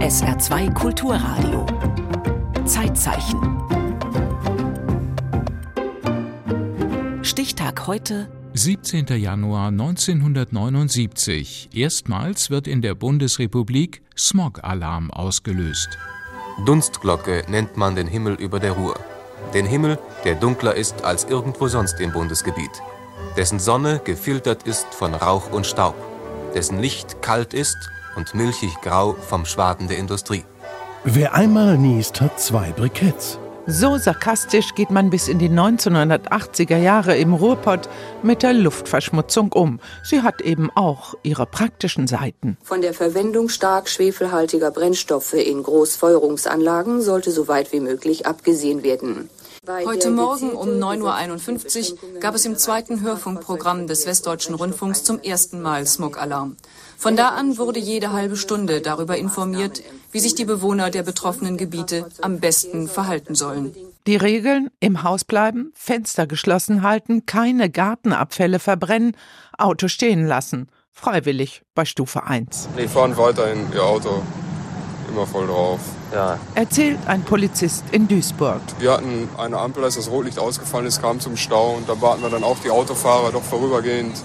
SR2 Kulturradio. Zeitzeichen. Stichtag heute 17. Januar 1979. Erstmals wird in der Bundesrepublik Smog-Alarm ausgelöst. Dunstglocke nennt man den Himmel über der Ruhr. Den Himmel, der dunkler ist als irgendwo sonst im Bundesgebiet. Dessen Sonne gefiltert ist von Rauch und Staub. Dessen Licht kalt ist und milchig grau vom Schwaden der Industrie. Wer einmal niest, hat zwei Briketts. So sarkastisch geht man bis in die 1980er Jahre im Ruhrpott mit der Luftverschmutzung um. Sie hat eben auch ihre praktischen Seiten. Von der Verwendung stark schwefelhaltiger Brennstoffe in Großfeuerungsanlagen sollte so weit wie möglich abgesehen werden. Heute Morgen um 9.51 Uhr gab es im zweiten Hörfunkprogramm des Westdeutschen Rundfunks zum ersten Mal Smogalarm. Von da an wurde jede halbe Stunde darüber informiert, wie sich die Bewohner der betroffenen Gebiete am besten verhalten sollen. Die Regeln im Haus bleiben, Fenster geschlossen halten, keine Gartenabfälle verbrennen, Auto stehen lassen. Freiwillig bei Stufe 1. Die fahren weiterhin ihr Auto immer voll drauf. Ja. Erzählt ein Polizist in Duisburg. Wir hatten eine Ampel, als das Rotlicht ausgefallen ist, kam zum Stau und da baten wir dann auch die Autofahrer doch vorübergehend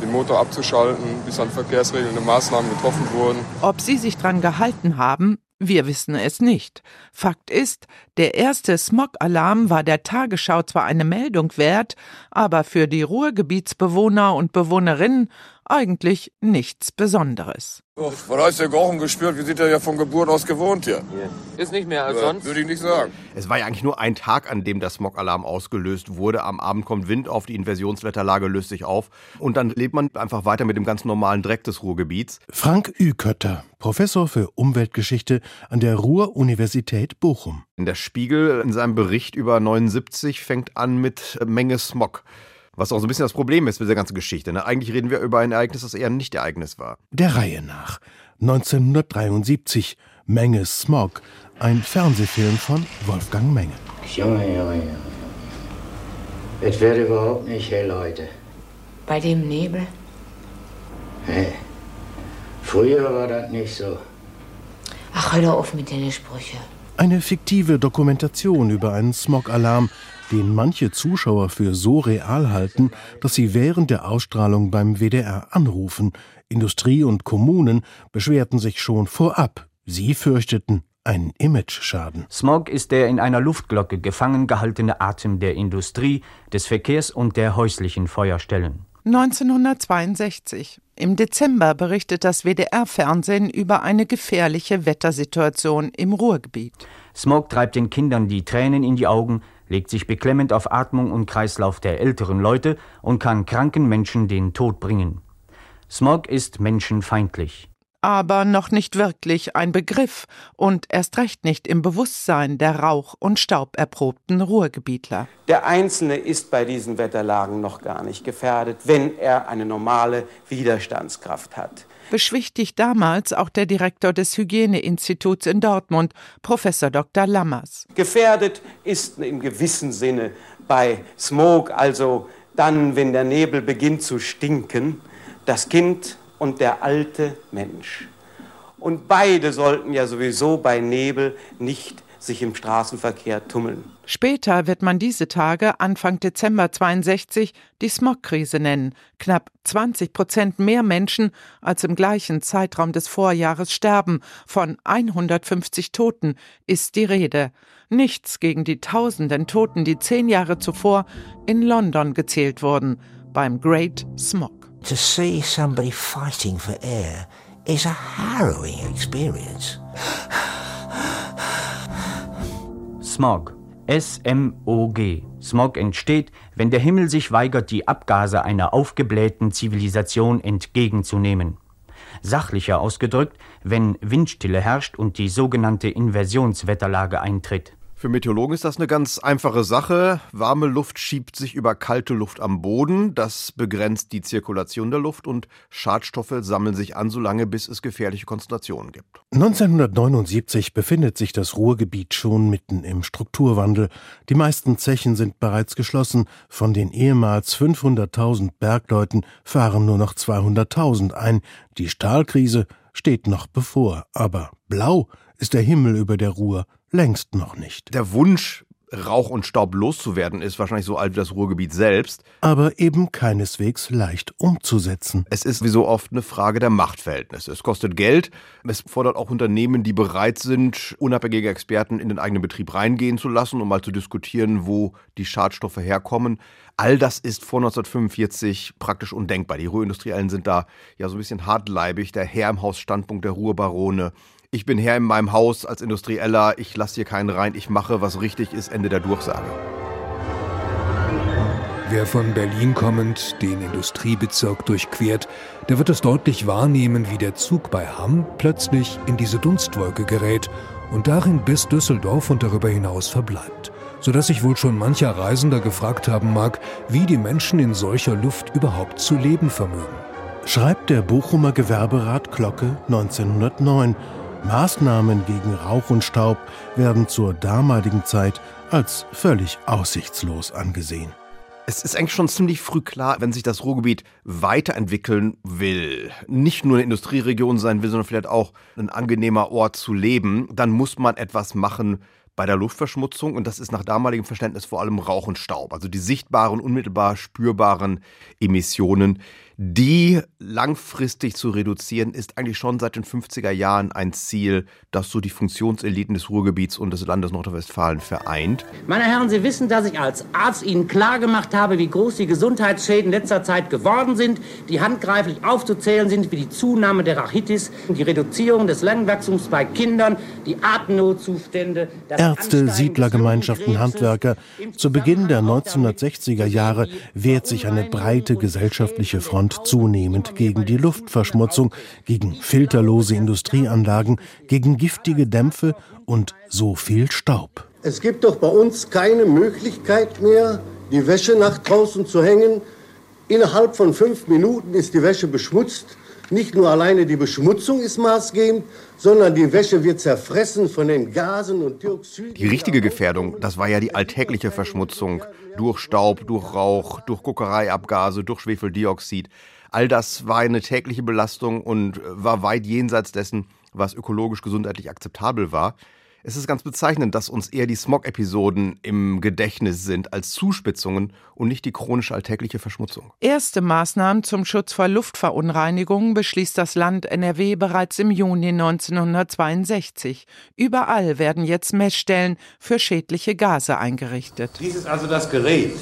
den Motor abzuschalten, bis dann verkehrsregelnde Maßnahmen getroffen wurden. Ob sie sich dran gehalten haben, wir wissen es nicht. Fakt ist, der erste Smog-Alarm war der Tagesschau zwar eine Meldung wert, aber für die Ruhrgebietsbewohner und Bewohnerinnen eigentlich nichts Besonderes. Oh, was heißt der Gerochen gespürt? Wir sind ja von Geburt aus gewohnt hier. Ist nicht mehr als sonst? Würde ich nicht sagen. Es war ja eigentlich nur ein Tag, an dem der Smog-Alarm ausgelöst wurde. Am Abend kommt Wind auf, die Inversionswetterlage löst sich auf. Und dann lebt man einfach weiter mit dem ganz normalen Dreck des Ruhrgebiets. Frank Ükötter, Professor für Umweltgeschichte an der Ruhr-Universität Bochum. In der Spiegel in seinem Bericht über 79 fängt an mit Menge Smog. Was auch so ein bisschen das Problem ist mit der ganzen Geschichte. Ne? Eigentlich reden wir über ein Ereignis, das eher nicht Ereignis war. Der Reihe nach. 1973. Menge Smog. Ein Fernsehfilm von Wolfgang Menge. Junge, Junge, Junge. Es wird überhaupt nicht hell heute. Bei dem Nebel? Hey. Früher war das nicht so. Ach, hör doch auf mit den Sprüchen. Eine fiktive Dokumentation über einen Smog-Alarm, den manche Zuschauer für so real halten, dass sie während der Ausstrahlung beim WDR anrufen. Industrie und Kommunen beschwerten sich schon vorab. Sie fürchteten einen Imageschaden. Smog ist der in einer Luftglocke gefangen gehaltene Atem der Industrie, des Verkehrs und der häuslichen Feuerstellen. 1962. Im Dezember berichtet das WDR-Fernsehen über eine gefährliche Wettersituation im Ruhrgebiet. Smog treibt den Kindern die Tränen in die Augen, legt sich beklemmend auf Atmung und Kreislauf der älteren Leute und kann kranken Menschen den Tod bringen. Smog ist menschenfeindlich. Aber noch nicht wirklich ein Begriff und erst recht nicht im Bewusstsein der Rauch- und Stauberprobten Ruhrgebietler. Der Einzelne ist bei diesen Wetterlagen noch gar nicht gefährdet, wenn er eine normale Widerstandskraft hat beschwichtigt damals auch der Direktor des Hygieneinstituts in Dortmund, Professor Dr. Lammers. Gefährdet ist im gewissen Sinne bei Smog, also dann, wenn der Nebel beginnt zu stinken, das Kind und der alte Mensch. Und beide sollten ja sowieso bei Nebel nicht sich im Straßenverkehr tummeln. Später wird man diese Tage, Anfang Dezember 62, die Smogkrise nennen. Knapp 20 Prozent mehr Menschen als im gleichen Zeitraum des Vorjahres sterben. Von 150 Toten ist die Rede. Nichts gegen die tausenden Toten, die zehn Jahre zuvor in London gezählt wurden, beim Great Smog. To see somebody fighting for air is a harrowing experience. Smog. S-M-O-G. Smog entsteht, wenn der Himmel sich weigert, die Abgase einer aufgeblähten Zivilisation entgegenzunehmen. Sachlicher ausgedrückt, wenn Windstille herrscht und die sogenannte Inversionswetterlage eintritt. Für Meteorologen ist das eine ganz einfache Sache. Warme Luft schiebt sich über kalte Luft am Boden. Das begrenzt die Zirkulation der Luft und Schadstoffe sammeln sich an, solange bis es gefährliche Konzentrationen gibt. 1979 befindet sich das Ruhrgebiet schon mitten im Strukturwandel. Die meisten Zechen sind bereits geschlossen. Von den ehemals 500.000 Bergleuten fahren nur noch 200.000 ein. Die Stahlkrise steht noch bevor, aber blau ist der Himmel über der Ruhr längst noch nicht. Der Wunsch, Rauch und Staub loszuwerden, ist wahrscheinlich so alt wie das Ruhrgebiet selbst. Aber eben keineswegs leicht umzusetzen. Es ist wie so oft eine Frage der Machtverhältnisse. Es kostet Geld. Es fordert auch Unternehmen, die bereit sind, unabhängige Experten in den eigenen Betrieb reingehen zu lassen, um mal zu diskutieren, wo die Schadstoffe herkommen. All das ist vor 1945 praktisch undenkbar. Die Ruhrindustriellen sind da ja so ein bisschen hartleibig, der Herr im Haus Standpunkt der Ruhrbarone ich bin Herr in meinem Haus als Industrieller, ich lasse hier keinen rein, ich mache, was richtig ist, Ende der Durchsage. Wer von Berlin kommend den Industriebezirk durchquert, der wird es deutlich wahrnehmen, wie der Zug bei Hamm plötzlich in diese Dunstwolke gerät und darin bis Düsseldorf und darüber hinaus verbleibt, sodass sich wohl schon mancher Reisender gefragt haben mag, wie die Menschen in solcher Luft überhaupt zu leben vermögen. Schreibt der Bochumer Gewerberat Glocke 1909 Maßnahmen gegen Rauch und Staub werden zur damaligen Zeit als völlig aussichtslos angesehen. Es ist eigentlich schon ziemlich früh klar, wenn sich das Ruhrgebiet weiterentwickeln will, nicht nur eine Industrieregion sein will, sondern vielleicht auch ein angenehmer Ort zu leben, dann muss man etwas machen bei der Luftverschmutzung und das ist nach damaligem Verständnis vor allem Rauch und Staub, also die sichtbaren, unmittelbar spürbaren Emissionen, die langfristig zu reduzieren, ist eigentlich schon seit den 50er Jahren ein Ziel, das so die Funktionseliten des Ruhrgebiets und des Landes Nordrhein-Westfalen vereint. Meine Herren, Sie wissen, dass ich als Arzt Ihnen klargemacht habe, wie groß die Gesundheitsschäden letzter Zeit geworden sind, die handgreiflich aufzuzählen sind, wie die Zunahme der Rachitis, die Reduzierung des Langwachstums bei Kindern, die Atemnotzustände. Ärzte, Siedlergemeinschaften, Handwerker. Zu Beginn der 1960er Jahre wehrt sich eine breite gesellschaftliche Front Front zunehmend gegen die Luftverschmutzung, gegen filterlose Industrieanlagen, gegen giftige Dämpfe und so viel Staub. Es gibt doch bei uns keine Möglichkeit mehr, die Wäsche nach draußen zu hängen. Innerhalb von fünf Minuten ist die Wäsche beschmutzt. Nicht nur alleine die Beschmutzung ist maßgebend, sondern die Wäsche wird zerfressen von den Gasen und Dioxiden. Die richtige Gefährdung, das war ja die alltägliche Verschmutzung durch Staub, durch Rauch, durch Guckereiabgase, durch Schwefeldioxid. All das war eine tägliche Belastung und war weit jenseits dessen, was ökologisch gesundheitlich akzeptabel war. Es ist ganz bezeichnend, dass uns eher die Smog-Episoden im Gedächtnis sind als Zuspitzungen und nicht die chronische alltägliche Verschmutzung. Erste Maßnahmen zum Schutz vor Luftverunreinigungen beschließt das Land NRW bereits im Juni 1962. Überall werden jetzt Messstellen für schädliche Gase eingerichtet. Dies ist also das Gerät,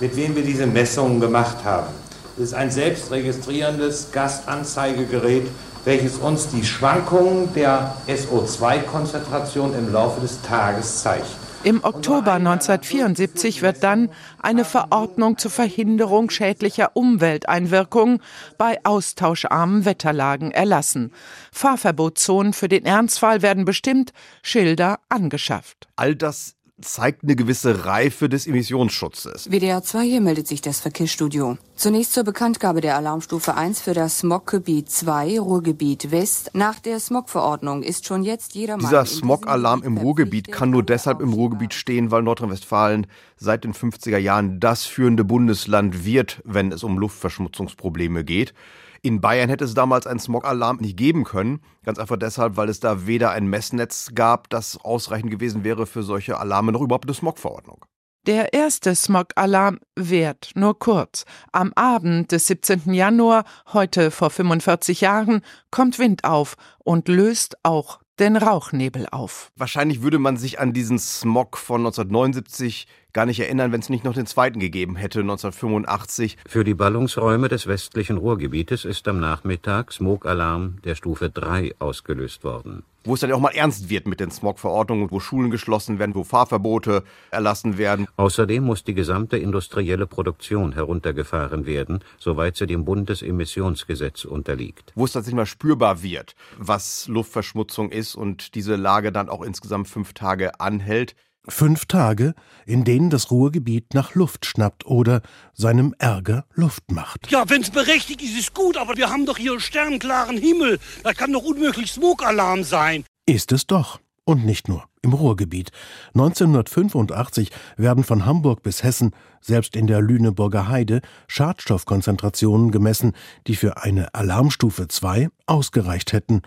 mit dem wir diese Messungen gemacht haben. Es ist ein selbstregistrierendes Gasanzeigegerät welches uns die Schwankungen der SO2-Konzentration im Laufe des Tages zeigt. Im Oktober 1974 wird dann eine Verordnung zur Verhinderung schädlicher Umwelteinwirkungen bei austauscharmen Wetterlagen erlassen. Fahrverbotszonen für den Ernstfall werden bestimmt, Schilder angeschafft. All das zeigt eine gewisse Reife des Emissionsschutzes. WDR 2 hier meldet sich das Verkehrsstudio. Zunächst zur Bekanntgabe der Alarmstufe 1 für das Smoggebiet 2, Ruhrgebiet West. Nach der Smogverordnung ist schon jetzt jeder Dieser Smog-Alarm im Ruhrgebiet kann nur deshalb im Ruhrgebiet stehen, weil Nordrhein-Westfalen seit den 50er Jahren das führende Bundesland wird, wenn es um Luftverschmutzungsprobleme geht. In Bayern hätte es damals einen Smog-Alarm nicht geben können. Ganz einfach deshalb, weil es da weder ein Messnetz gab, das ausreichend gewesen wäre für solche Alarme, noch überhaupt eine Smog-Verordnung. Der erste Smog-Alarm währt nur kurz. Am Abend des 17. Januar, heute vor 45 Jahren, kommt Wind auf und löst auch den Rauchnebel auf. Wahrscheinlich würde man sich an diesen Smog von 1979 gar nicht erinnern, wenn es nicht noch den zweiten gegeben hätte, 1985. Für die Ballungsräume des westlichen Ruhrgebietes ist am Nachmittag Smogalarm der Stufe 3 ausgelöst worden. Wo es dann auch mal ernst wird mit den Smogverordnungen, wo Schulen geschlossen werden, wo Fahrverbote erlassen werden. Außerdem muss die gesamte industrielle Produktion heruntergefahren werden, soweit sie dem Bundeemissionsgesetz unterliegt. Wo es tatsächlich mal spürbar wird, was Luftverschmutzung ist und diese Lage dann auch insgesamt fünf Tage anhält. Fünf Tage, in denen das Ruhrgebiet nach Luft schnappt oder seinem Ärger Luft macht. Ja, wenn's berechtigt ist, ist gut, aber wir haben doch hier sternklaren Himmel. Das kann doch unmöglich Smogalarm sein. Ist es doch. Und nicht nur im Ruhrgebiet. 1985 werden von Hamburg bis Hessen, selbst in der Lüneburger Heide, Schadstoffkonzentrationen gemessen, die für eine Alarmstufe 2 ausgereicht hätten.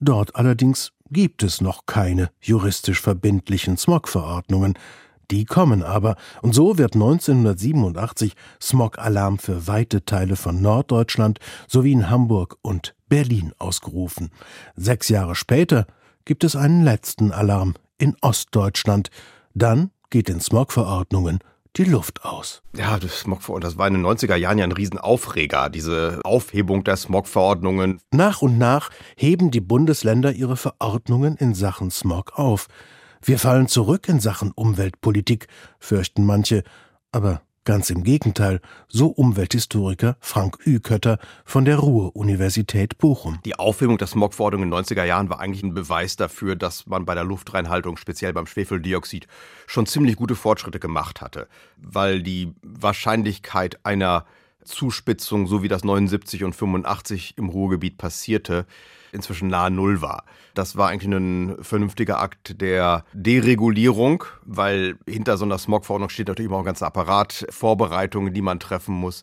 Dort allerdings gibt es noch keine juristisch verbindlichen Smog-Verordnungen. Die kommen aber, und so wird 1987 Smog-Alarm für weite Teile von Norddeutschland sowie in Hamburg und Berlin ausgerufen. Sechs Jahre später gibt es einen letzten Alarm in Ostdeutschland. Dann geht in Smog-Verordnungen die Luft aus. Ja, das Smogverordnung, das war in den 90er Jahren ja ein Riesenaufreger, diese Aufhebung der Smog-Verordnungen. Nach und nach heben die Bundesländer ihre Verordnungen in Sachen Smog auf. Wir fallen zurück in Sachen Umweltpolitik, fürchten manche, aber ganz im Gegenteil, so Umwelthistoriker Frank Ükötter von der Ruhr-Universität Bochum. Die Aufhebung der Smogverordnung in den 90er Jahren war eigentlich ein Beweis dafür, dass man bei der Luftreinhaltung, speziell beim Schwefeldioxid, schon ziemlich gute Fortschritte gemacht hatte, weil die Wahrscheinlichkeit einer Zuspitzung, so wie das 79 und 85 im Ruhrgebiet passierte, inzwischen nahe Null war. Das war eigentlich ein vernünftiger Akt der Deregulierung, weil hinter so einer Smogverordnung steht natürlich immer auch ein ganzer Apparat, Vorbereitungen, die man treffen muss.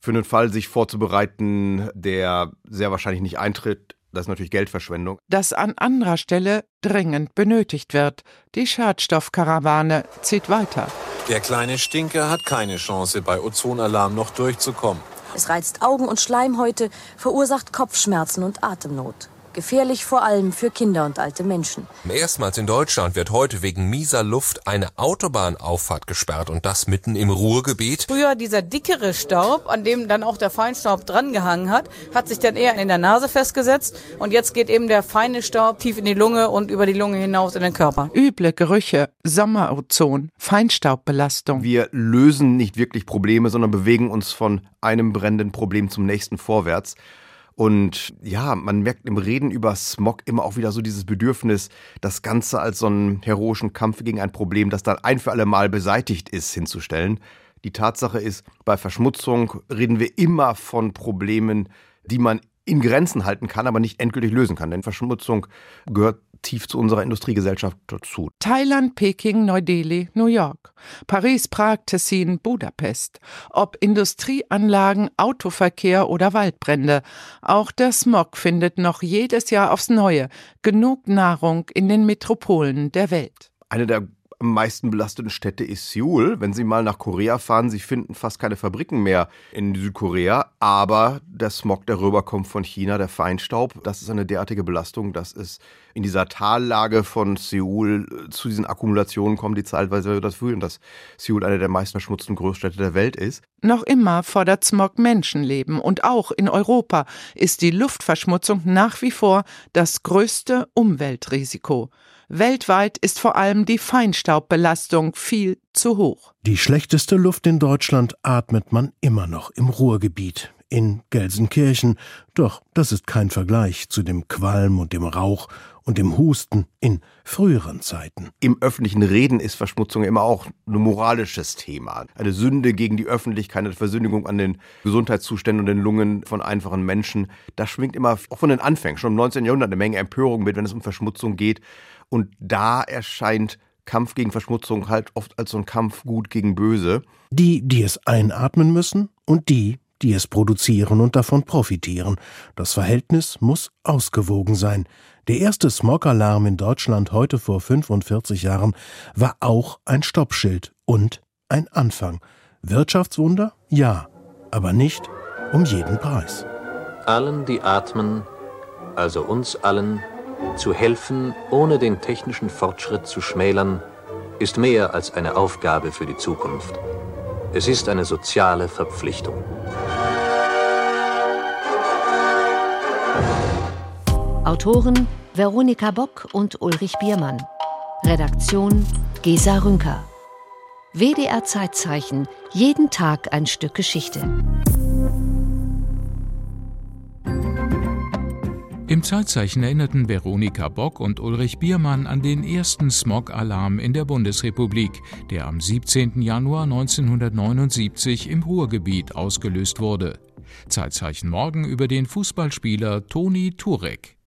Für den Fall, sich vorzubereiten, der sehr wahrscheinlich nicht eintritt, das ist natürlich Geldverschwendung. Das an anderer Stelle dringend benötigt wird. Die Schadstoffkarawane zieht weiter. Der kleine Stinker hat keine Chance, bei Ozonalarm noch durchzukommen. Es reizt Augen und Schleimhäute, verursacht Kopfschmerzen und Atemnot. Gefährlich vor allem für Kinder und alte Menschen. Erstmals in Deutschland wird heute wegen mieser Luft eine Autobahnauffahrt gesperrt und das mitten im Ruhrgebiet. Früher dieser dickere Staub, an dem dann auch der Feinstaub drangehangen hat, hat sich dann eher in der Nase festgesetzt und jetzt geht eben der feine Staub tief in die Lunge und über die Lunge hinaus in den Körper. Üble Gerüche, Sommerozon, Feinstaubbelastung. Wir lösen nicht wirklich Probleme, sondern bewegen uns von einem brennenden Problem zum nächsten vorwärts. Und ja, man merkt im Reden über Smog immer auch wieder so dieses Bedürfnis, das Ganze als so einen heroischen Kampf gegen ein Problem, das dann ein für alle Mal beseitigt ist, hinzustellen. Die Tatsache ist, bei Verschmutzung reden wir immer von Problemen, die man in Grenzen halten kann, aber nicht endgültig lösen kann. Denn Verschmutzung gehört tief zu unserer Industriegesellschaft dazu. Thailand, Peking, Neu-Delhi, New York, Paris, Prag, Tessin, Budapest. Ob Industrieanlagen, Autoverkehr oder Waldbrände. Auch der Smog findet noch jedes Jahr aufs Neue genug Nahrung in den Metropolen der Welt. Eine der am meisten belasteten Städte ist Seoul. Wenn Sie mal nach Korea fahren, Sie finden fast keine Fabriken mehr in Südkorea, aber der Smog, der rüberkommt von China, der Feinstaub, das ist eine derartige Belastung, dass es in dieser Tallage von Seoul zu diesen Akkumulationen kommt, die zeitweise dazu führen, dass Seoul eine der meist verschmutzten Großstädte der Welt ist. Noch immer fordert Smog Menschenleben und auch in Europa ist die Luftverschmutzung nach wie vor das größte Umweltrisiko. Weltweit ist vor allem die Feinstaubbelastung viel zu hoch. Die schlechteste Luft in Deutschland atmet man immer noch im Ruhrgebiet, in Gelsenkirchen. Doch das ist kein Vergleich zu dem Qualm und dem Rauch und dem Husten in früheren Zeiten. Im öffentlichen Reden ist Verschmutzung immer auch ein moralisches Thema. Eine Sünde gegen die Öffentlichkeit, eine Versündigung an den Gesundheitszuständen und den Lungen von einfachen Menschen. Das schwingt immer auch von den Anfängen, schon im 19. Jahrhundert eine Menge Empörung mit, wenn es um Verschmutzung geht. Und da erscheint Kampf gegen Verschmutzung halt oft als so ein Kampf gut gegen böse. Die, die es einatmen müssen und die, die es produzieren und davon profitieren. Das Verhältnis muss ausgewogen sein. Der erste Smog-Alarm in Deutschland heute vor 45 Jahren war auch ein Stoppschild und ein Anfang. Wirtschaftswunder? Ja, aber nicht um jeden Preis. Allen, die atmen, also uns allen, zu helfen, ohne den technischen Fortschritt zu schmälern, ist mehr als eine Aufgabe für die Zukunft. Es ist eine soziale Verpflichtung. Autoren Veronika Bock und Ulrich Biermann. Redaktion Gesa Rünker. WDR Zeitzeichen. Jeden Tag ein Stück Geschichte. Im Zeitzeichen erinnerten Veronika Bock und Ulrich Biermann an den ersten Smog-Alarm in der Bundesrepublik, der am 17. Januar 1979 im Ruhrgebiet ausgelöst wurde. Zeitzeichen morgen über den Fußballspieler Toni Turek.